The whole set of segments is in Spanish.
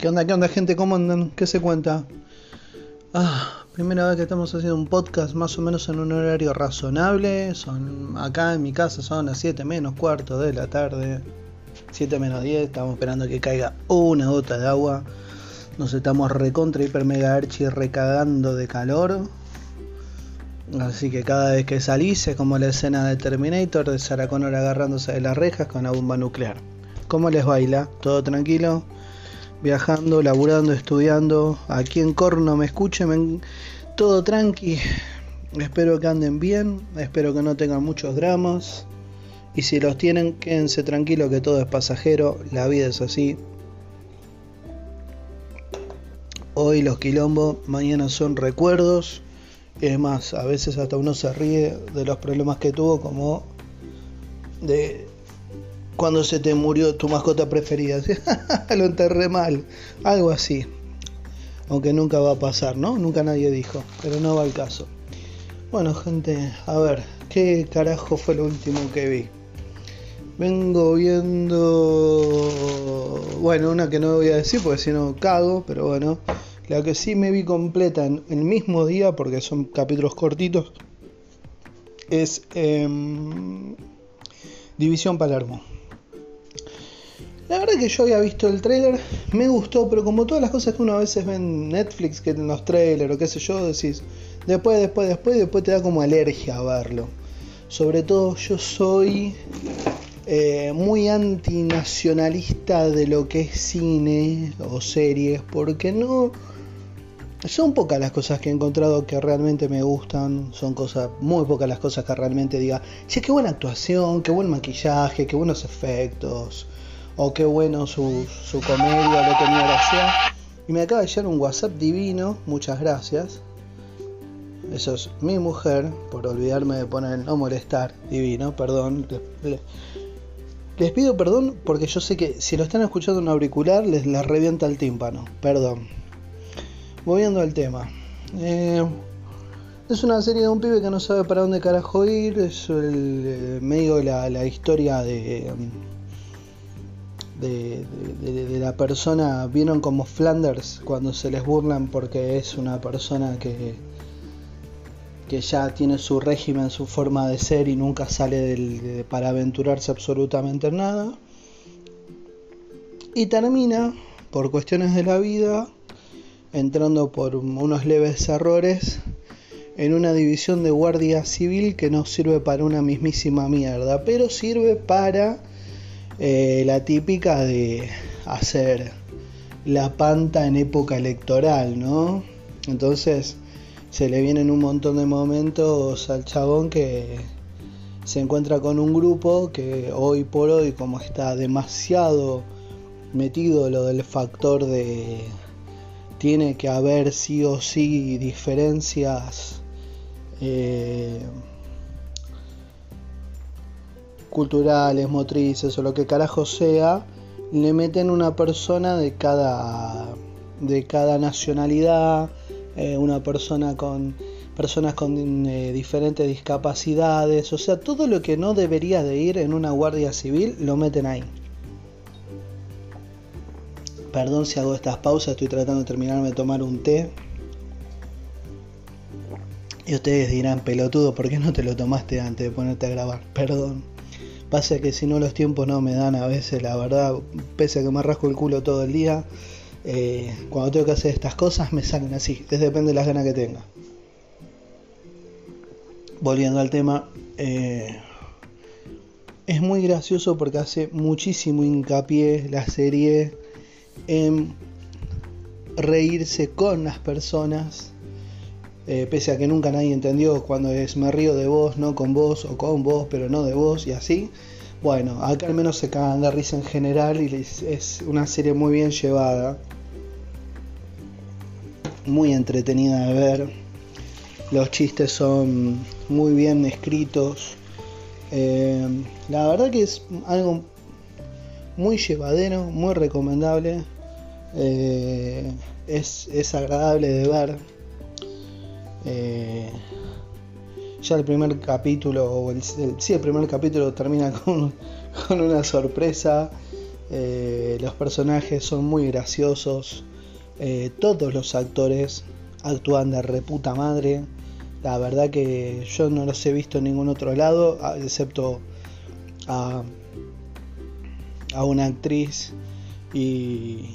¿Qué onda, qué onda, gente? ¿Cómo andan? ¿Qué se cuenta? Ah, primera vez que estamos haciendo un podcast más o menos en un horario razonable. Son acá en mi casa son las 7 menos cuarto de la tarde. 7 menos 10. Estamos esperando que caiga una gota de agua. Nos estamos recontra hiper mega archi recagando de calor. Así que cada vez que salís es como la escena de Terminator de Sarah Connor agarrándose de las rejas con la bomba nuclear. ¿Cómo les baila? ¿Todo tranquilo? Viajando, laburando, estudiando. Aquí en Corno me escuchen, todo tranqui. Espero que anden bien, espero que no tengan muchos dramas. Y si los tienen, quédense tranquilos que todo es pasajero, la vida es así. Hoy los quilombos, mañana son recuerdos. Y es más, a veces hasta uno se ríe de los problemas que tuvo, como de cuando se te murió tu mascota preferida. Lo enterré mal. Algo así. Aunque nunca va a pasar, ¿no? Nunca nadie dijo. Pero no va al caso. Bueno, gente, a ver, ¿qué carajo fue lo último que vi? Vengo viendo. Bueno, una que no voy a decir porque si no cago, pero bueno. La que sí me vi completa en el mismo día, porque son capítulos cortitos, es em, División Palermo. La verdad que yo había visto el trailer, me gustó, pero como todas las cosas que uno a veces ve en Netflix, que en los trailers o qué sé yo, decís, después, después, después, después te da como alergia a verlo. Sobre todo yo soy eh, muy antinacionalista de lo que es cine o series, porque no... Son pocas las cosas que he encontrado que realmente me gustan, son cosas, muy pocas las cosas que realmente diga, che, qué buena actuación, qué buen maquillaje, qué buenos efectos, o qué bueno su, comedia, lo tenía gracia. Y me acaba de llegar un WhatsApp divino, muchas gracias. Eso es mi mujer, por olvidarme de poner no molestar, divino, perdón. Les, pido perdón porque yo sé que si lo están escuchando en auricular les, les revienta el tímpano, perdón. Volviendo al tema. Eh, es una serie de un pibe que no sabe para dónde carajo ir, es el, eh, medio la, la historia de de, la persona, vieron como Flanders cuando se les burlan porque es una persona que, que ya tiene su régimen, su forma de ser y nunca sale para aventurarse absolutamente en nada. Y termina, por cuestiones de la vida, entrando por unos leves errores en una división de guardia civil que no sirve para una mismísima mierda, pero sirve para eh, la típica de hacer la panta en época electoral, ¿no? Entonces se le vienen un montón de momentos al chabón que se encuentra con un grupo que hoy por hoy, como está demasiado metido lo del factor de tiene que haber sí o sí diferencias eh, culturales, motrices o lo que carajo sea, le meten una persona de cada, de cada nacionalidad, eh, una persona con personas con eh, diferentes discapacidades, o sea, todo lo que no debería de ir en una guardia civil lo meten ahí. Perdón si hago estas pausas, estoy tratando de terminarme de tomar un té. Y ustedes dirán, pelotudo, ¿por qué no te lo tomaste antes de ponerte a grabar? Perdón. Pasa que si no los tiempos no me dan a veces, la verdad, pese a que me rasco el culo todo el día, eh, cuando tengo que hacer estas cosas me salen así, es depende de las ganas que tenga. Volviendo al tema, eh, es muy gracioso porque hace muchísimo hincapié la serie en reírse con las personas eh, pese a que nunca nadie entendió cuando es me río de vos, no con vos, o con vos, pero no de vos, y así. Bueno, acá al menos se cagan de risa en general y es una serie muy bien llevada, muy entretenida de ver. Los chistes son muy bien escritos. Eh, la verdad que es algo muy llevadero, muy recomendable. Eh, es, es agradable de ver eh, ya el primer capítulo, o el, el primer capítulo termina con, una sorpresa. Eh, los personajes son muy graciosos. Eh, todos los actores actúan de reputa madre. La verdad que yo no los he visto en ningún otro lado, excepto a, a una actriz y,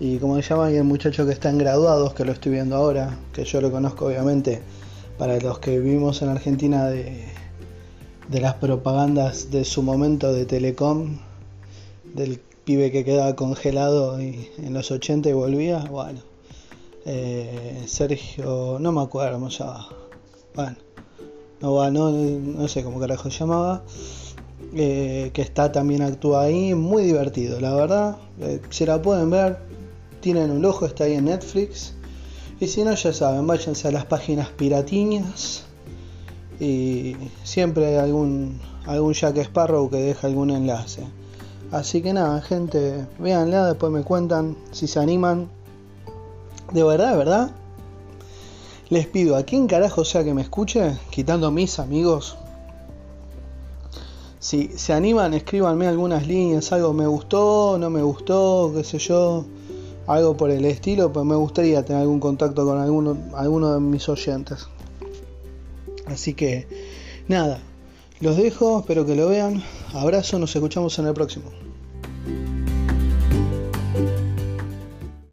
y como se llama, y el muchacho que está en graduados, que lo estoy viendo ahora, que yo lo conozco obviamente, para los que vivimos en Argentina de, de las propagandas de su momento de Telecom, del pibe que quedaba congelado y, en los 80 y volvía, bueno, eh, Sergio, no me acuerdo cómo se bueno, no, no, no sé cómo carajo se llamaba, eh, que está también actúa ahí, muy divertido, la verdad, eh, si la pueden ver, tienen un ojo, está ahí en Netflix, y si no, ya saben, váyanse a las páginas piratiñas y siempre hay algún, algún Jack Sparrow que deja algún enlace. Así que nada, gente, véanla, después me cuentan si se animan. De verdad, verdad. Les pido a quien carajo sea que me escuche, quitando mis amigos. Si se animan, escríbanme algunas líneas, algo me gustó, no me gustó, qué sé yo, algo por el estilo, pues me gustaría tener algún contacto con alguno, alguno de mis oyentes. Así que nada, los dejo, espero que lo vean. Abrazo, nos escuchamos en el próximo.